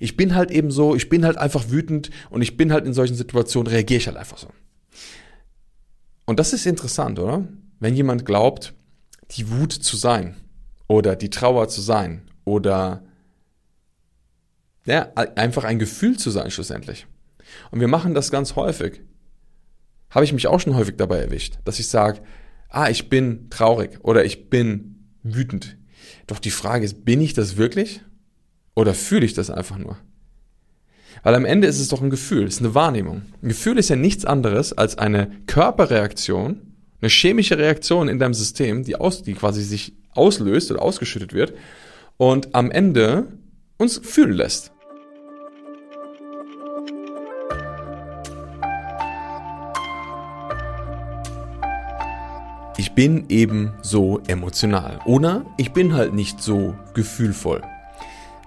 Ich bin halt eben so, ich bin halt einfach wütend und ich bin halt in solchen Situationen, reagiere ich halt einfach so. Und das ist interessant, oder? Wenn jemand glaubt, die Wut zu sein oder die Trauer zu sein oder ja, einfach ein Gefühl zu sein schlussendlich. Und wir machen das ganz häufig. Habe ich mich auch schon häufig dabei erwischt, dass ich sage, ah, ich bin traurig oder ich bin wütend. Doch die Frage ist, bin ich das wirklich oder fühle ich das einfach nur? Weil am Ende ist es doch ein Gefühl, es ist eine Wahrnehmung. Ein Gefühl ist ja nichts anderes als eine Körperreaktion, eine chemische Reaktion in deinem System, die, aus, die quasi sich auslöst oder ausgeschüttet wird und am Ende uns fühlen lässt. Ich bin eben so emotional oder ich bin halt nicht so gefühlvoll.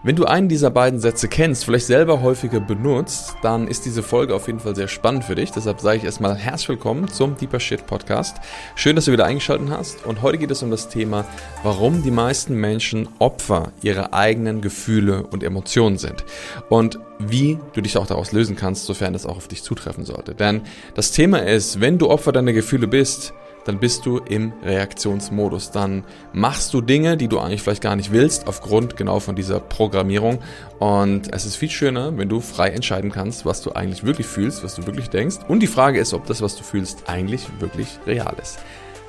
Wenn du einen dieser beiden Sätze kennst, vielleicht selber häufiger benutzt, dann ist diese Folge auf jeden Fall sehr spannend für dich. Deshalb sage ich erstmal herzlich willkommen zum Deeper Shit Podcast. Schön, dass du wieder eingeschaltet hast. Und heute geht es um das Thema, warum die meisten Menschen Opfer ihrer eigenen Gefühle und Emotionen sind. Und wie du dich auch daraus lösen kannst, sofern das auch auf dich zutreffen sollte. Denn das Thema ist, wenn du Opfer deiner Gefühle bist, dann bist du im Reaktionsmodus. Dann machst du Dinge, die du eigentlich vielleicht gar nicht willst, aufgrund genau von dieser Programmierung. Und es ist viel schöner, wenn du frei entscheiden kannst, was du eigentlich wirklich fühlst, was du wirklich denkst. Und die Frage ist, ob das, was du fühlst, eigentlich wirklich real ist.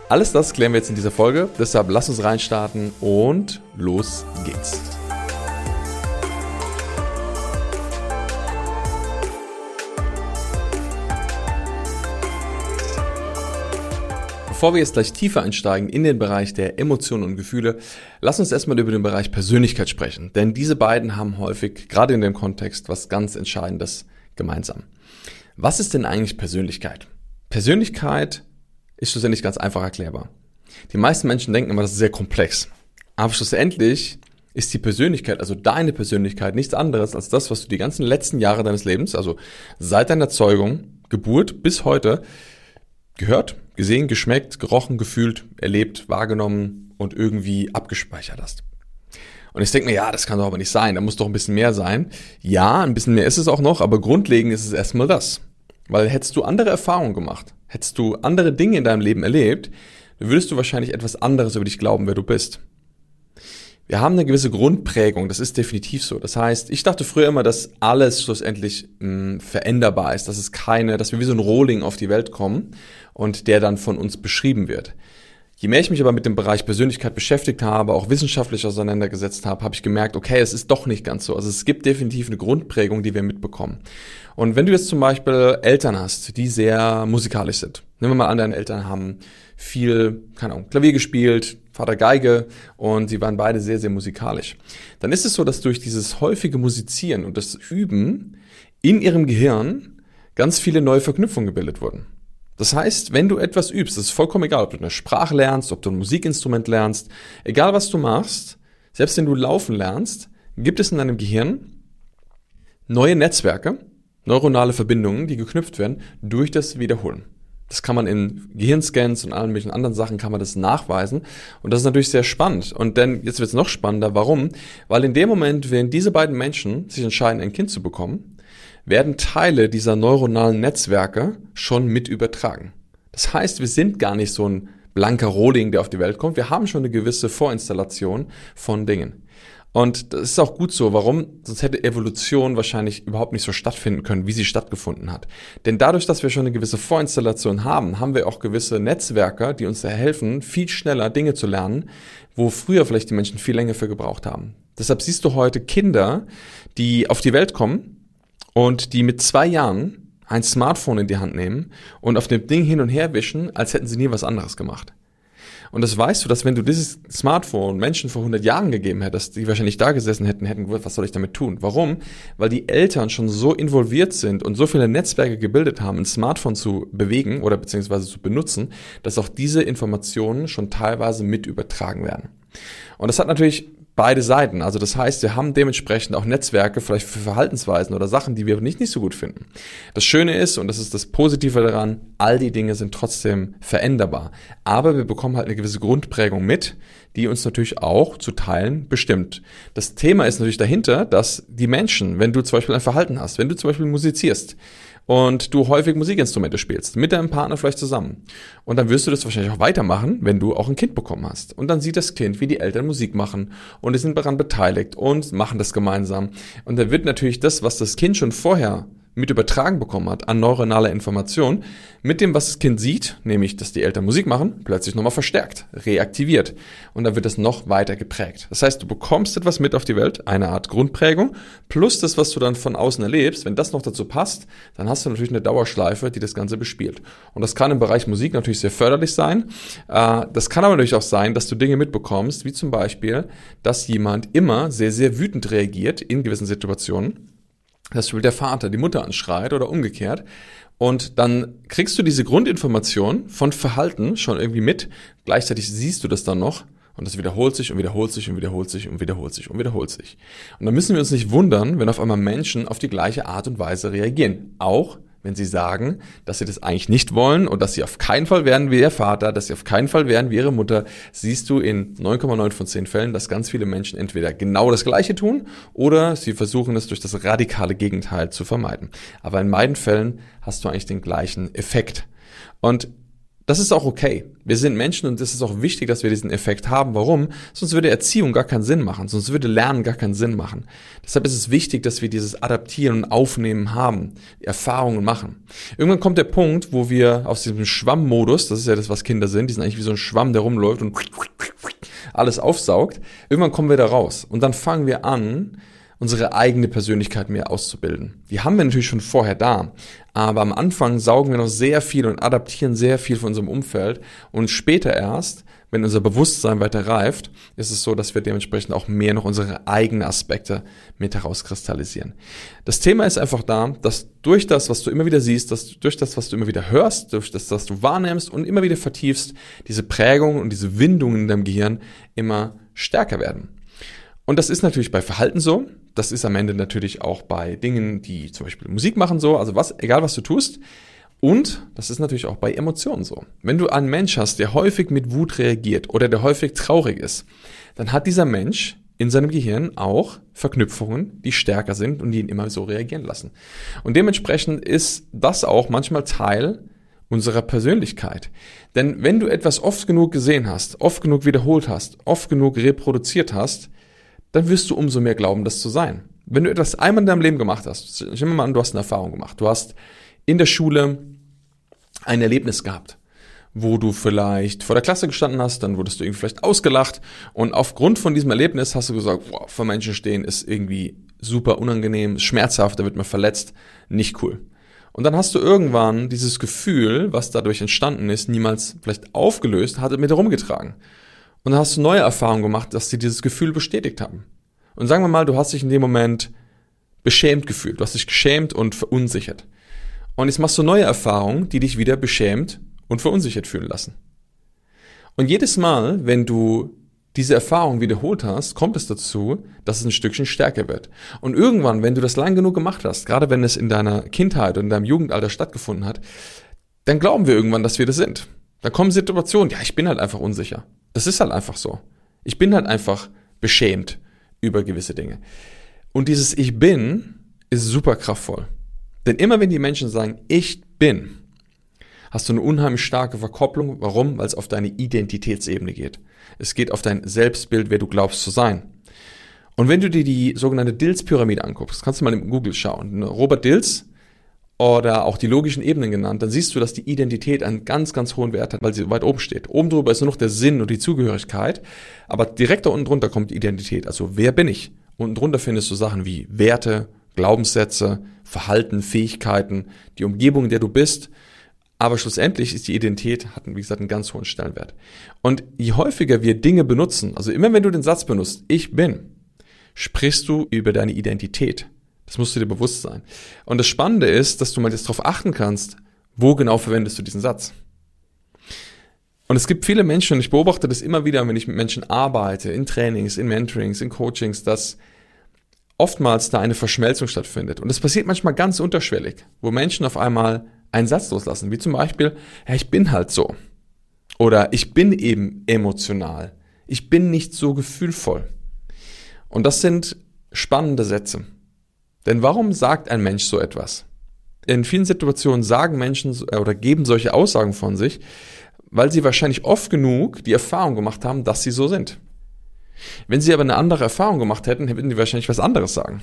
Alles das klären wir jetzt in dieser Folge. Deshalb lass uns reinstarten und los geht's. Bevor wir jetzt gleich tiefer einsteigen in den Bereich der Emotionen und Gefühle, lass uns erstmal über den Bereich Persönlichkeit sprechen. Denn diese beiden haben häufig, gerade in dem Kontext, was ganz Entscheidendes gemeinsam. Was ist denn eigentlich Persönlichkeit? Persönlichkeit ist schlussendlich ganz einfach erklärbar. Die meisten Menschen denken immer, das ist sehr komplex. Aber schlussendlich ist die Persönlichkeit, also deine Persönlichkeit, nichts anderes als das, was du die ganzen letzten Jahre deines Lebens, also seit deiner Zeugung, Geburt bis heute, gehört, gesehen, geschmeckt, gerochen, gefühlt, erlebt, wahrgenommen und irgendwie abgespeichert hast. Und ich denke mir, ja, das kann doch aber nicht sein, da muss doch ein bisschen mehr sein. Ja, ein bisschen mehr ist es auch noch, aber grundlegend ist es erstmal das. Weil hättest du andere Erfahrungen gemacht, hättest du andere Dinge in deinem Leben erlebt, dann würdest du wahrscheinlich etwas anderes über dich glauben, wer du bist. Wir haben eine gewisse Grundprägung, das ist definitiv so. Das heißt, ich dachte früher immer, dass alles schlussendlich mh, hm, veränderbar ist, dass es keine, dass wir wie so ein Rohling auf die Welt kommen und der dann von uns beschrieben wird. Je mehr ich mich aber mit dem Bereich Persönlichkeit beschäftigt habe, auch wissenschaftlich auseinandergesetzt habe, habe ich gemerkt, okay, es ist doch nicht ganz so. Also es gibt definitiv eine Grundprägung, die wir mitbekommen. Und wenn du jetzt zum Beispiel Eltern hast, die sehr musikalisch sind, nehmen wir mal an, deine Eltern haben viel, keine Ahnung, Klavier gespielt, Vater Geige und sie waren beide sehr, sehr musikalisch. Dann ist es so, dass durch dieses häufige Musizieren und das Üben in ihrem Gehirn ganz viele neue Verknüpfungen gebildet wurden. Das heißt, wenn du etwas übst, ist vollkommen egal, ob du eine Sprache lernst, ob du ein Musikinstrument lernst, egal was du machst, selbst wenn du laufen lernst, gibt es in deinem Gehirn neue Netzwerke, neuronale Verbindungen, die geknüpft werden durch das Wiederholen. Das kann man in Gehirnscans und allen möglichen anderen Sachen kann man das nachweisen. Und das ist natürlich sehr spannend. Und dann, jetzt wird es noch spannender. Warum? Weil in dem Moment, wenn diese beiden Menschen sich entscheiden, ein Kind zu bekommen, werden Teile dieser neuronalen Netzwerke schon mit übertragen. Das heißt, wir sind gar nicht so ein blanker Rohling, der auf die Welt kommt. Wir haben schon eine gewisse Vorinstallation von Dingen. Und das ist auch gut so. Warum? Sonst hätte Evolution wahrscheinlich überhaupt nicht so stattfinden können, wie sie stattgefunden hat. Denn dadurch, dass wir schon eine gewisse Vorinstallation haben, haben wir auch gewisse Netzwerke, die uns helfen, viel schneller Dinge zu lernen, wo früher vielleicht die Menschen viel länger für gebraucht haben. Deshalb siehst du heute Kinder, die auf die Welt kommen und die mit zwei Jahren ein Smartphone in die Hand nehmen und auf dem Ding hin und her wischen, als hätten sie nie was anderes gemacht. Und das weißt du, dass wenn du dieses Smartphone Menschen vor 100 Jahren gegeben hättest, die wahrscheinlich da gesessen hätten, hätten gewusst, was soll ich damit tun? Warum? Weil die Eltern schon so involviert sind und so viele Netzwerke gebildet haben, ein Smartphone zu bewegen oder beziehungsweise zu benutzen, dass auch diese Informationen schon teilweise mit übertragen werden. Und das hat natürlich beide Seiten. Also das heißt, wir haben dementsprechend auch Netzwerke vielleicht für Verhaltensweisen oder Sachen, die wir nicht, nicht so gut finden. Das Schöne ist, und das ist das Positive daran, all die Dinge sind trotzdem veränderbar. Aber wir bekommen halt eine gewisse Grundprägung mit, die uns natürlich auch zu Teilen bestimmt. Das Thema ist natürlich dahinter, dass die Menschen, wenn du zum Beispiel ein Verhalten hast, wenn du zum Beispiel musizierst, und du häufig Musikinstrumente spielst, mit deinem Partner vielleicht zusammen. Und dann wirst du das wahrscheinlich auch weitermachen, wenn du auch ein Kind bekommen hast. Und dann sieht das Kind, wie die Eltern Musik machen und die sind daran beteiligt und machen das gemeinsam. Und dann wird natürlich das, was das Kind schon vorher mit übertragen bekommen hat an neuronaler Information, mit dem, was das Kind sieht, nämlich, dass die Eltern Musik machen, plötzlich nochmal verstärkt, reaktiviert. Und dann wird das noch weiter geprägt. Das heißt, du bekommst etwas mit auf die Welt, eine Art Grundprägung, plus das, was du dann von außen erlebst. Wenn das noch dazu passt, dann hast du natürlich eine Dauerschleife, die das Ganze bespielt. Und das kann im Bereich Musik natürlich sehr förderlich sein. Äh, das kann aber natürlich auch sein, dass du Dinge mitbekommst, wie zum Beispiel, dass jemand immer sehr, sehr wütend reagiert in gewissen Situationen dass der Vater die Mutter anschreit oder umgekehrt. Und dann kriegst du diese Grundinformation von Verhalten schon irgendwie mit. Gleichzeitig siehst du das dann noch. Und das wiederholt sich und wiederholt sich und wiederholt sich und wiederholt sich und wiederholt sich. Und dann müssen wir uns nicht wundern, wenn auf einmal Menschen auf die gleiche Art und Weise reagieren. Auch wenn sie sagen, dass sie das eigentlich nicht wollen und dass sie auf keinen Fall werden wie ihr Vater, dass sie auf keinen Fall werden wie ihre Mutter, siehst du in 9,9 von 10 Fällen, dass ganz viele Menschen entweder genau das Gleiche tun oder sie versuchen es durch das radikale Gegenteil zu vermeiden. Aber in beiden Fällen hast du eigentlich den gleichen Effekt. Und das ist auch okay. Wir sind Menschen und es ist auch wichtig, dass wir diesen Effekt haben. Warum? Sonst würde Erziehung gar keinen Sinn machen. Sonst würde Lernen gar keinen Sinn machen. Deshalb ist es wichtig, dass wir dieses Adaptieren und Aufnehmen haben, Erfahrungen machen. Irgendwann kommt der Punkt, wo wir aus diesem Schwammmodus, das ist ja das, was Kinder sind, die sind eigentlich wie so ein Schwamm, der rumläuft und alles aufsaugt. Irgendwann kommen wir da raus. Und dann fangen wir an, unsere eigene Persönlichkeit mehr auszubilden. Die haben wir natürlich schon vorher da, aber am Anfang saugen wir noch sehr viel und adaptieren sehr viel von unserem Umfeld und später erst, wenn unser Bewusstsein weiter reift, ist es so, dass wir dementsprechend auch mehr noch unsere eigenen Aspekte mit herauskristallisieren. Das Thema ist einfach da, dass durch das, was du immer wieder siehst, dass durch das, was du immer wieder hörst, durch das, was du wahrnimmst und immer wieder vertiefst, diese Prägungen und diese Windungen in deinem Gehirn immer stärker werden. Und das ist natürlich bei Verhalten so. Das ist am Ende natürlich auch bei Dingen, die zum Beispiel Musik machen so. Also was, egal was du tust. Und das ist natürlich auch bei Emotionen so. Wenn du einen Mensch hast, der häufig mit Wut reagiert oder der häufig traurig ist, dann hat dieser Mensch in seinem Gehirn auch Verknüpfungen, die stärker sind und die ihn immer so reagieren lassen. Und dementsprechend ist das auch manchmal Teil unserer Persönlichkeit. Denn wenn du etwas oft genug gesehen hast, oft genug wiederholt hast, oft genug reproduziert hast, dann wirst du umso mehr glauben, das zu sein. Wenn du etwas einmal in deinem Leben gemacht hast, nehmen wir mal an, du hast eine Erfahrung gemacht. Du hast in der Schule ein Erlebnis gehabt, wo du vielleicht vor der Klasse gestanden hast, dann wurdest du irgendwie vielleicht ausgelacht und aufgrund von diesem Erlebnis hast du gesagt, boah, vor Menschen stehen ist irgendwie super unangenehm, schmerzhaft, da wird man verletzt, nicht cool. Und dann hast du irgendwann dieses Gefühl, was dadurch entstanden ist, niemals vielleicht aufgelöst, hatte mit herumgetragen. Und dann hast du neue Erfahrungen gemacht, dass sie dieses Gefühl bestätigt haben. Und sagen wir mal, du hast dich in dem Moment beschämt gefühlt. Du hast dich geschämt und verunsichert. Und jetzt machst du neue Erfahrungen, die dich wieder beschämt und verunsichert fühlen lassen. Und jedes Mal, wenn du diese Erfahrung wiederholt hast, kommt es dazu, dass es ein Stückchen stärker wird. Und irgendwann, wenn du das lang genug gemacht hast, gerade wenn es in deiner Kindheit und in deinem Jugendalter stattgefunden hat, dann glauben wir irgendwann, dass wir das sind. Da kommen Situationen, ja, ich bin halt einfach unsicher. Das ist halt einfach so. Ich bin halt einfach beschämt über gewisse Dinge. Und dieses Ich bin ist super kraftvoll. Denn immer wenn die Menschen sagen, ich bin, hast du eine unheimlich starke Verkopplung. Warum? Weil es auf deine Identitätsebene geht. Es geht auf dein Selbstbild, wer du glaubst zu sein. Und wenn du dir die sogenannte Dills-Pyramide anguckst, kannst du mal im Google schauen. Robert Dills oder auch die logischen Ebenen genannt, dann siehst du, dass die Identität einen ganz, ganz hohen Wert hat, weil sie weit oben steht. Oben drüber ist nur noch der Sinn und die Zugehörigkeit, aber direkt da unten drunter kommt die Identität. Also wer bin ich? Unten drunter findest du Sachen wie Werte, Glaubenssätze, Verhalten, Fähigkeiten, die Umgebung, in der du bist. Aber schlussendlich ist die Identität, hat, wie gesagt, einen ganz hohen Stellenwert. Und je häufiger wir Dinge benutzen, also immer wenn du den Satz benutzt, ich bin, sprichst du über deine Identität. Das musst du dir bewusst sein. Und das Spannende ist, dass du mal jetzt darauf achten kannst, wo genau verwendest du diesen Satz. Und es gibt viele Menschen, und ich beobachte das immer wieder, wenn ich mit Menschen arbeite, in Trainings, in Mentorings, in Coachings, dass oftmals da eine Verschmelzung stattfindet. Und das passiert manchmal ganz unterschwellig, wo Menschen auf einmal einen Satz loslassen, wie zum Beispiel, ja, ich bin halt so. Oder ich bin eben emotional. Ich bin nicht so gefühlvoll. Und das sind spannende Sätze. Denn warum sagt ein Mensch so etwas? In vielen Situationen sagen Menschen oder geben solche Aussagen von sich, weil sie wahrscheinlich oft genug die Erfahrung gemacht haben, dass sie so sind. Wenn sie aber eine andere Erfahrung gemacht hätten, würden sie wahrscheinlich was anderes sagen.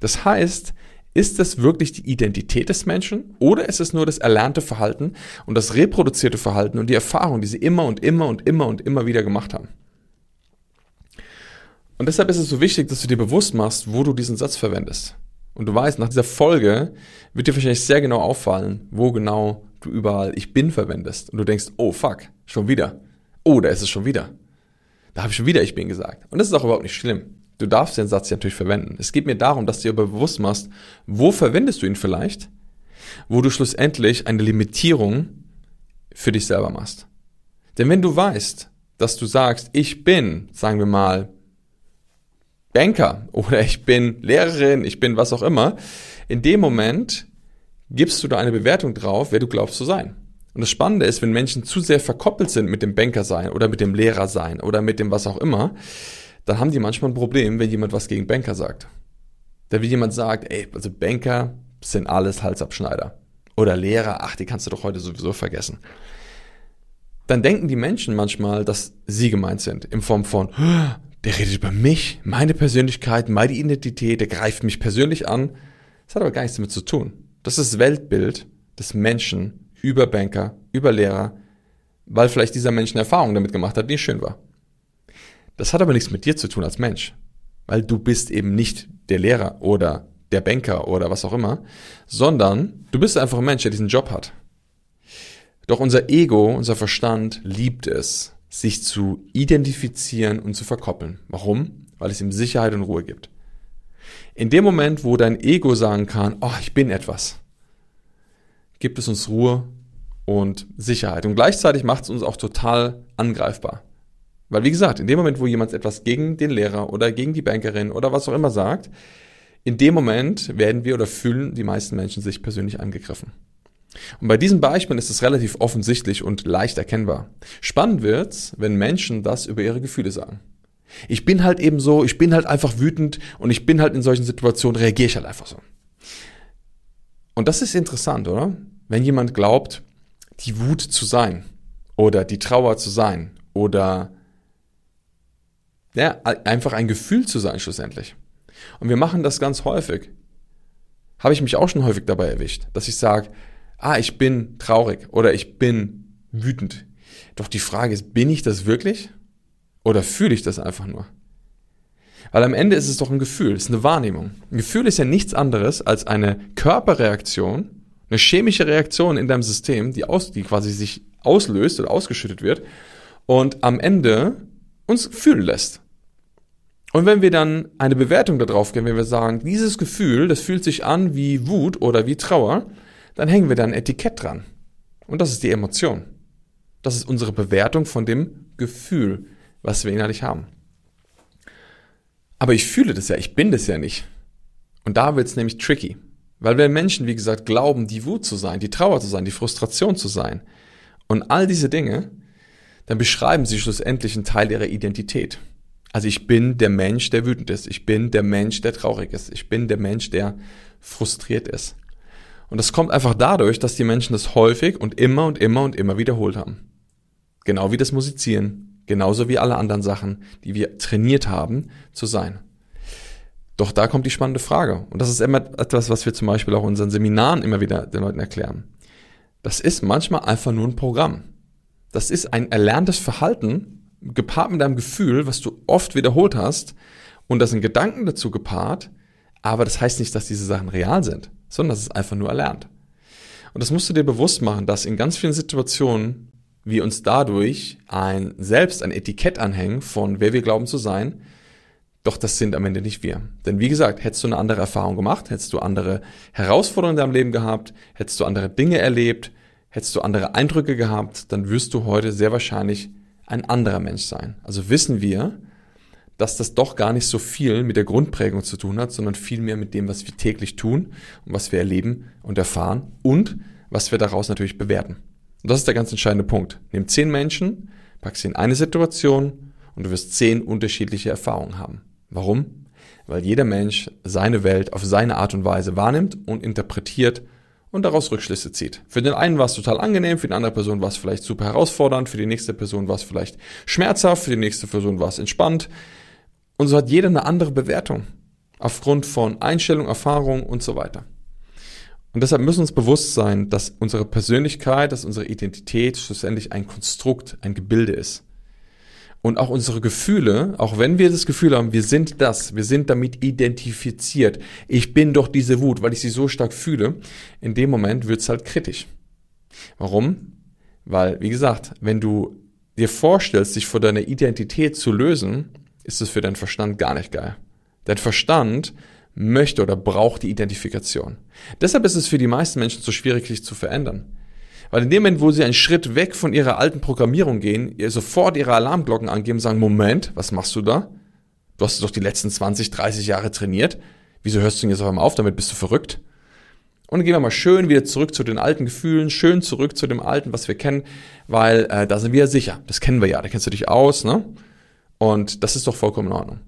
Das heißt, ist es wirklich die Identität des Menschen oder ist es nur das erlernte Verhalten und das reproduzierte Verhalten und die Erfahrung, die sie immer und immer und immer und immer wieder gemacht haben? Und deshalb ist es so wichtig, dass du dir bewusst machst, wo du diesen Satz verwendest. Und du weißt, nach dieser Folge wird dir wahrscheinlich sehr genau auffallen, wo genau du überall ich bin verwendest. Und du denkst, oh fuck, schon wieder. Oh, da ist es schon wieder. Da habe ich schon wieder ich bin gesagt. Und das ist auch überhaupt nicht schlimm. Du darfst den Satz ja natürlich verwenden. Es geht mir darum, dass du dir aber bewusst machst, wo verwendest du ihn vielleicht, wo du schlussendlich eine Limitierung für dich selber machst. Denn wenn du weißt, dass du sagst, ich bin, sagen wir mal, Banker oder ich bin Lehrerin, ich bin was auch immer, in dem Moment gibst du da eine Bewertung drauf, wer du glaubst zu sein. Und das Spannende ist, wenn Menschen zu sehr verkoppelt sind mit dem Banker sein oder mit dem Lehrer sein oder mit dem was auch immer, dann haben die manchmal ein Problem, wenn jemand was gegen Banker sagt. Da wie jemand sagt, ey, also Banker sind alles Halsabschneider. Oder Lehrer, ach, die kannst du doch heute sowieso vergessen. Dann denken die Menschen manchmal, dass sie gemeint sind, in Form von, der redet über mich, meine Persönlichkeit, meine Identität, der greift mich persönlich an. Das hat aber gar nichts damit zu tun. Das ist das Weltbild des Menschen über Banker, über Lehrer, weil vielleicht dieser Mensch eine Erfahrung damit gemacht hat, die schön war. Das hat aber nichts mit dir zu tun als Mensch, weil du bist eben nicht der Lehrer oder der Banker oder was auch immer, sondern du bist einfach ein Mensch, der diesen Job hat. Doch unser Ego, unser Verstand liebt es, sich zu identifizieren und zu verkoppeln. Warum? Weil es ihm Sicherheit und Ruhe gibt. In dem Moment, wo dein Ego sagen kann, oh, ich bin etwas, gibt es uns Ruhe und Sicherheit. Und gleichzeitig macht es uns auch total angreifbar. Weil, wie gesagt, in dem Moment, wo jemand etwas gegen den Lehrer oder gegen die Bankerin oder was auch immer sagt, in dem Moment werden wir oder fühlen die meisten Menschen sich persönlich angegriffen. Und bei diesen Beispielen ist es relativ offensichtlich und leicht erkennbar. Spannend wird's, wenn Menschen das über ihre Gefühle sagen. Ich bin halt eben so, ich bin halt einfach wütend und ich bin halt in solchen Situationen, reagiere ich halt einfach so. Und das ist interessant, oder? Wenn jemand glaubt, die Wut zu sein oder die Trauer zu sein oder ja, einfach ein Gefühl zu sein schlussendlich. Und wir machen das ganz häufig. Habe ich mich auch schon häufig dabei erwischt, dass ich sage, ah, ich bin traurig oder ich bin wütend. Doch die Frage ist, bin ich das wirklich? Oder fühle ich das einfach nur? Weil am Ende ist es doch ein Gefühl, es ist eine Wahrnehmung. Ein Gefühl ist ja nichts anderes als eine Körperreaktion, eine chemische Reaktion in deinem System, die, aus, die quasi sich auslöst oder ausgeschüttet wird und am Ende uns fühlen lässt. Und wenn wir dann eine Bewertung darauf geben, wenn wir sagen, dieses Gefühl, das fühlt sich an wie Wut oder wie Trauer, dann hängen wir da ein Etikett dran. Und das ist die Emotion. Das ist unsere Bewertung von dem Gefühl, was wir innerlich haben. Aber ich fühle das ja, ich bin das ja nicht. Und da wird es nämlich tricky. Weil wenn Menschen, wie gesagt, glauben, die Wut zu sein, die Trauer zu sein, die Frustration zu sein und all diese Dinge, dann beschreiben sie schlussendlich einen Teil ihrer Identität. Also ich bin der Mensch, der wütend ist. Ich bin der Mensch, der traurig ist. Ich bin der Mensch, der frustriert ist. Und das kommt einfach dadurch, dass die Menschen das häufig und immer und immer und immer wiederholt haben. Genau wie das Musizieren, genauso wie alle anderen Sachen, die wir trainiert haben zu sein. Doch da kommt die spannende Frage. Und das ist immer etwas, was wir zum Beispiel auch in unseren Seminaren immer wieder den Leuten erklären. Das ist manchmal einfach nur ein Programm. Das ist ein erlerntes Verhalten, gepaart mit einem Gefühl, was du oft wiederholt hast, und das sind Gedanken dazu gepaart, aber das heißt nicht, dass diese Sachen real sind sondern das ist einfach nur erlernt. Und das musst du dir bewusst machen, dass in ganz vielen Situationen wir uns dadurch ein selbst ein Etikett anhängen von wer wir glauben zu sein, doch das sind am Ende nicht wir. Denn wie gesagt, hättest du eine andere Erfahrung gemacht, hättest du andere Herausforderungen in deinem Leben gehabt, hättest du andere Dinge erlebt, hättest du andere Eindrücke gehabt, dann wirst du heute sehr wahrscheinlich ein anderer Mensch sein. Also wissen wir, dass das doch gar nicht so viel mit der Grundprägung zu tun hat, sondern viel mehr mit dem, was wir täglich tun und was wir erleben und erfahren und was wir daraus natürlich bewerten. Und das ist der ganz entscheidende Punkt. Nimm zehn Menschen, pack sie in eine Situation und du wirst zehn unterschiedliche Erfahrungen haben. Warum? Weil jeder Mensch seine Welt auf seine Art und Weise wahrnimmt und interpretiert und daraus Rückschlüsse zieht. Für den einen war es total angenehm, für die andere Person war es vielleicht super herausfordernd, für die nächste Person war es vielleicht schmerzhaft, für die nächste Person war es entspannt. Und so hat jeder eine andere Bewertung aufgrund von Einstellung, Erfahrung und so weiter. Und deshalb müssen wir uns bewusst sein, dass unsere Persönlichkeit, dass unsere Identität schlussendlich ein Konstrukt, ein Gebilde ist. Und auch unsere Gefühle, auch wenn wir das Gefühl haben, wir sind das, wir sind damit identifiziert, ich bin doch diese Wut, weil ich sie so stark fühle, in dem Moment wird's halt kritisch. Warum? Weil, wie gesagt, wenn du dir vorstellst, dich vor deiner Identität zu lösen, ist es für deinen Verstand gar nicht geil. Dein Verstand möchte oder braucht die Identifikation. Deshalb ist es für die meisten Menschen so schwierig, sich zu verändern. Weil in dem Moment, wo sie einen Schritt weg von ihrer alten Programmierung gehen, ihr sofort ihre Alarmglocken angeben sagen, Moment, was machst du da? Du hast doch die letzten 20, 30 Jahre trainiert. Wieso hörst du denn jetzt auf einmal auf? Damit bist du verrückt. Und dann gehen wir mal schön wieder zurück zu den alten Gefühlen, schön zurück zu dem Alten, was wir kennen, weil äh, da sind wir sicher. Das kennen wir ja, da kennst du dich aus, ne? Und das ist doch vollkommen in Ordnung.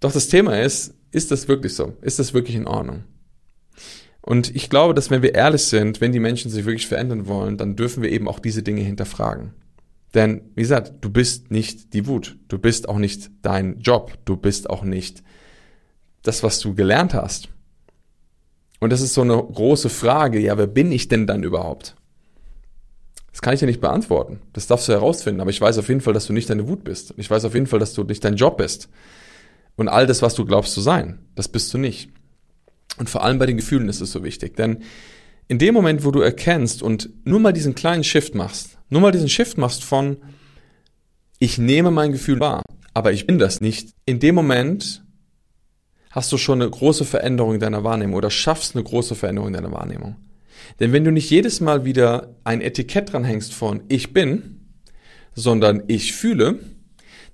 Doch das Thema ist, ist das wirklich so? Ist das wirklich in Ordnung? Und ich glaube, dass wenn wir ehrlich sind, wenn die Menschen sich wirklich verändern wollen, dann dürfen wir eben auch diese Dinge hinterfragen. Denn, wie gesagt, du bist nicht die Wut. Du bist auch nicht dein Job. Du bist auch nicht das, was du gelernt hast. Und das ist so eine große Frage. Ja, wer bin ich denn dann überhaupt? Das kann ich ja nicht beantworten. Das darfst du herausfinden. Aber ich weiß auf jeden Fall, dass du nicht deine Wut bist. Ich weiß auf jeden Fall, dass du nicht dein Job bist. Und all das, was du glaubst zu sein, das bist du nicht. Und vor allem bei den Gefühlen ist es so wichtig, denn in dem Moment, wo du erkennst und nur mal diesen kleinen Shift machst, nur mal diesen Shift machst von, ich nehme mein Gefühl wahr, aber ich bin das nicht, in dem Moment hast du schon eine große Veränderung in deiner Wahrnehmung oder schaffst eine große Veränderung in deiner Wahrnehmung. Denn wenn du nicht jedes Mal wieder ein Etikett dranhängst von ich bin, sondern ich fühle,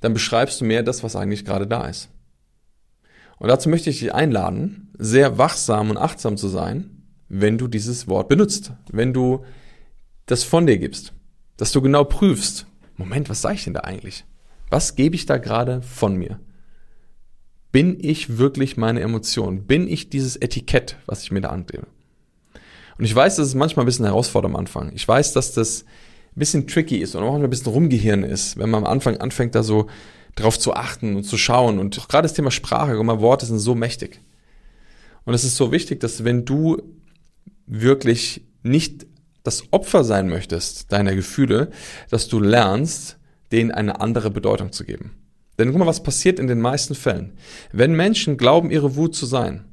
dann beschreibst du mehr das, was eigentlich gerade da ist. Und dazu möchte ich dich einladen, sehr wachsam und achtsam zu sein, wenn du dieses Wort benutzt, wenn du das von dir gibst, dass du genau prüfst, Moment, was sage ich denn da eigentlich? Was gebe ich da gerade von mir? Bin ich wirklich meine Emotion? Bin ich dieses Etikett, was ich mir da annehme? Und ich weiß, dass es manchmal ein bisschen herausfordernd am Anfang. Ich weiß, dass das ein bisschen tricky ist und auch ein bisschen rumgehirn ist, wenn man am Anfang anfängt, da so darauf zu achten und zu schauen. Und gerade das Thema Sprache, guck mal, Worte sind so mächtig. Und es ist so wichtig, dass wenn du wirklich nicht das Opfer sein möchtest deiner Gefühle, dass du lernst, denen eine andere Bedeutung zu geben. Denn guck mal, was passiert in den meisten Fällen. Wenn Menschen glauben, ihre Wut zu sein,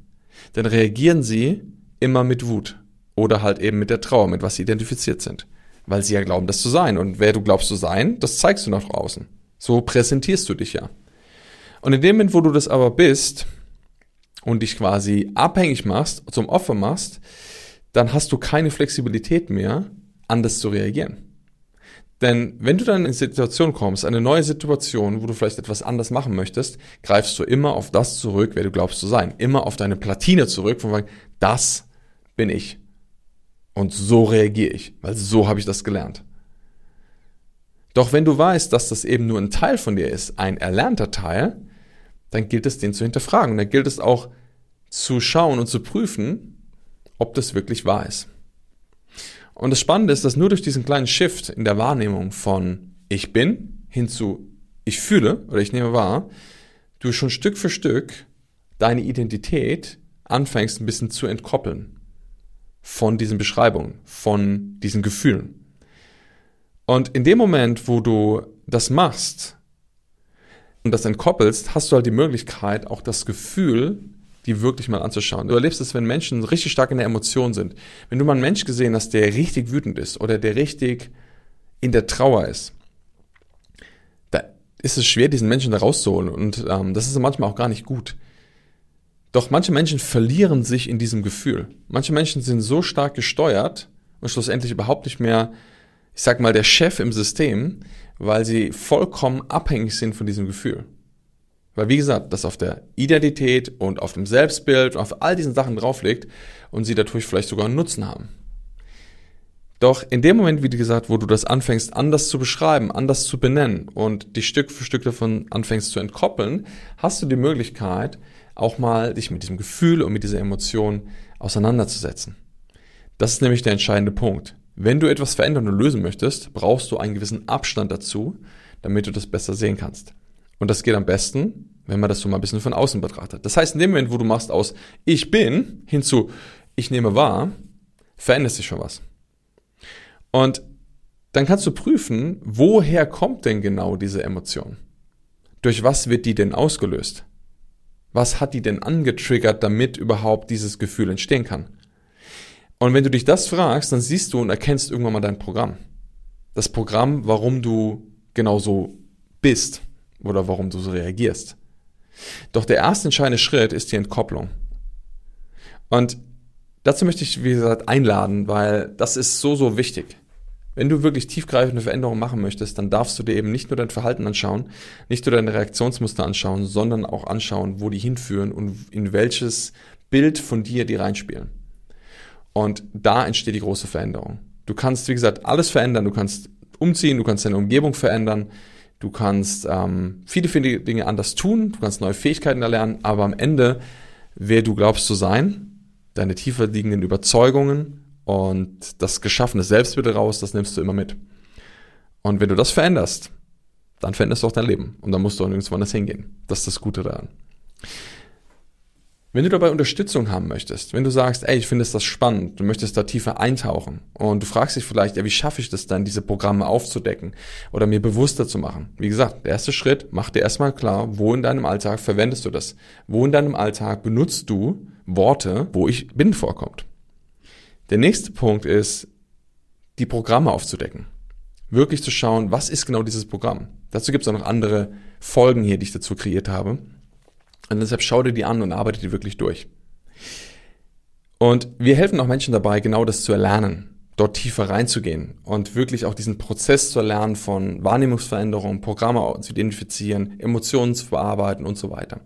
dann reagieren sie immer mit Wut oder halt eben mit der Trauer, mit was sie identifiziert sind. Weil sie ja glauben, das zu sein. Und wer du glaubst zu sein, das zeigst du nach außen. So präsentierst du dich ja. Und in dem Moment, wo du das aber bist und dich quasi abhängig machst, zum Opfer machst, dann hast du keine Flexibilität mehr, anders zu reagieren. Denn wenn du dann in Situation kommst, eine neue Situation, wo du vielleicht etwas anders machen möchtest, greifst du immer auf das zurück, wer du glaubst zu sein. Immer auf deine Platine zurück, von wegen, das bin ich. Und so reagiere ich, weil so habe ich das gelernt. Doch wenn du weißt, dass das eben nur ein Teil von dir ist, ein erlernter Teil, dann gilt es, den zu hinterfragen. Dann gilt es auch zu schauen und zu prüfen, ob das wirklich wahr ist. Und das Spannende ist, dass nur durch diesen kleinen Shift in der Wahrnehmung von ich bin hin zu ich fühle oder ich nehme wahr, du schon Stück für Stück deine Identität anfängst ein bisschen zu entkoppeln von diesen Beschreibungen, von diesen Gefühlen. Und in dem Moment, wo du das machst und das entkoppelst, hast du halt die Möglichkeit, auch das Gefühl, die wirklich mal anzuschauen. Du erlebst es, wenn Menschen richtig stark in der Emotion sind. Wenn du mal einen Mensch gesehen hast, der richtig wütend ist oder der richtig in der Trauer ist, da ist es schwer, diesen Menschen da rauszuholen. Und ähm, das ist manchmal auch gar nicht gut. Doch manche Menschen verlieren sich in diesem Gefühl. Manche Menschen sind so stark gesteuert und schlussendlich überhaupt nicht mehr ich sag mal, der Chef im System, weil sie vollkommen abhängig sind von diesem Gefühl. Weil wie gesagt, das auf der Identität und auf dem Selbstbild und auf all diesen Sachen drauflegt und sie dadurch vielleicht sogar einen Nutzen haben. Doch in dem Moment, wie gesagt, wo du das anfängst, anders zu beschreiben, anders zu benennen und dich Stück für Stück davon anfängst zu entkoppeln, hast du die Möglichkeit, auch mal dich mit diesem Gefühl und mit dieser Emotion auseinanderzusetzen. Das ist nämlich der entscheidende Punkt. Wenn du etwas verändern und lösen möchtest, brauchst du einen gewissen Abstand dazu, damit du das besser sehen kannst. Und das geht am besten, wenn man das so mal ein bisschen von außen betrachtet. Das heißt, in dem Moment, wo du machst aus ich bin hin zu ich nehme wahr, verändert sich schon was. Und dann kannst du prüfen, woher kommt denn genau diese Emotion? Durch was wird die denn ausgelöst? Was hat die denn angetriggert, damit überhaupt dieses Gefühl entstehen kann? Und wenn du dich das fragst, dann siehst du und erkennst irgendwann mal dein Programm. Das Programm, warum du genau so bist oder warum du so reagierst. Doch der erste entscheidende Schritt ist die Entkopplung. Und dazu möchte ich, wie gesagt, einladen, weil das ist so, so wichtig. Wenn du wirklich tiefgreifende Veränderungen machen möchtest, dann darfst du dir eben nicht nur dein Verhalten anschauen, nicht nur deine Reaktionsmuster anschauen, sondern auch anschauen, wo die hinführen und in welches Bild von dir die reinspielen. Und da entsteht die große Veränderung. Du kannst, wie gesagt, alles verändern. Du kannst umziehen, du kannst deine Umgebung verändern, du kannst ähm, viele, viele Dinge anders tun, du kannst neue Fähigkeiten erlernen, aber am Ende, wer du glaubst zu sein, deine tiefer liegenden Überzeugungen und das geschaffene Selbstbild raus, das nimmst du immer mit. Und wenn du das veränderst, dann veränderst du auch dein Leben. Und dann musst du auch nirgendwo anders hingehen. Das ist das Gute daran. Wenn du dabei Unterstützung haben möchtest, wenn du sagst, ey, ich finde das spannend, du möchtest da tiefer eintauchen und du fragst dich vielleicht, ja, wie schaffe ich das dann, diese Programme aufzudecken oder mir bewusster zu machen? Wie gesagt, der erste Schritt, mach dir erstmal klar, wo in deinem Alltag verwendest du das? Wo in deinem Alltag benutzt du Worte, wo ich bin vorkommt? Der nächste Punkt ist, die Programme aufzudecken. Wirklich zu schauen, was ist genau dieses Programm? Dazu gibt es auch noch andere Folgen hier, die ich dazu kreiert habe. Und deshalb schau dir die an und arbeite die wirklich durch. Und wir helfen auch Menschen dabei, genau das zu erlernen, dort tiefer reinzugehen und wirklich auch diesen Prozess zu erlernen von Wahrnehmungsveränderungen, Programme zu identifizieren, Emotionen zu verarbeiten und so weiter.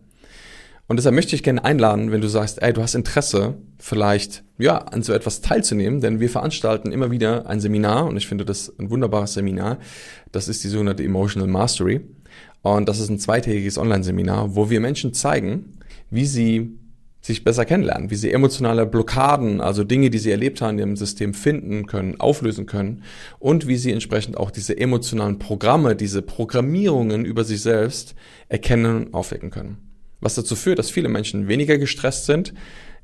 Und deshalb möchte ich gerne einladen, wenn du sagst, ey, du hast Interesse, vielleicht, ja, an so etwas teilzunehmen, denn wir veranstalten immer wieder ein Seminar und ich finde das ein wunderbares Seminar. Das ist die sogenannte Emotional Mastery. Und das ist ein zweitägiges Online-Seminar, wo wir Menschen zeigen, wie sie sich besser kennenlernen, wie sie emotionale Blockaden, also Dinge, die sie erlebt haben, im System finden können, auflösen können und wie sie entsprechend auch diese emotionalen Programme, diese Programmierungen über sich selbst erkennen und aufwecken können. Was dazu führt, dass viele Menschen weniger gestresst sind,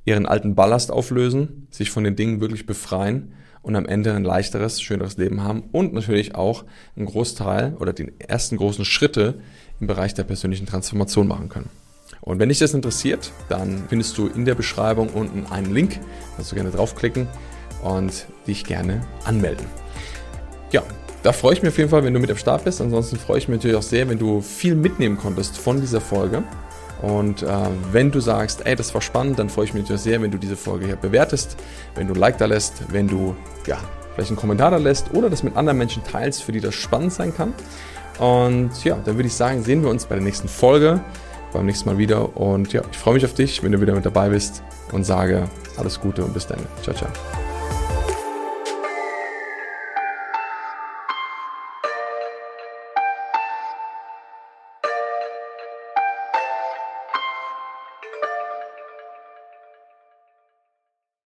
ihren alten Ballast auflösen, sich von den Dingen wirklich befreien und am Ende ein leichteres, schöneres Leben haben und natürlich auch einen Großteil oder die ersten großen Schritte im Bereich der persönlichen Transformation machen können. Und wenn dich das interessiert, dann findest du in der Beschreibung unten einen Link, kannst du gerne draufklicken und dich gerne anmelden. Ja, da freue ich mich auf jeden Fall, wenn du mit am Start bist. Ansonsten freue ich mich natürlich auch sehr, wenn du viel mitnehmen konntest von dieser Folge. Und äh, wenn du sagst, ey, das war spannend, dann freue ich mich sehr, wenn du diese Folge hier bewertest, wenn du ein Like da lässt, wenn du ja, vielleicht einen Kommentar da lässt oder das mit anderen Menschen teilst, für die das spannend sein kann. Und ja, dann würde ich sagen, sehen wir uns bei der nächsten Folge, beim nächsten Mal wieder. Und ja, ich freue mich auf dich, wenn du wieder mit dabei bist und sage alles Gute und bis dann. Ciao, ciao.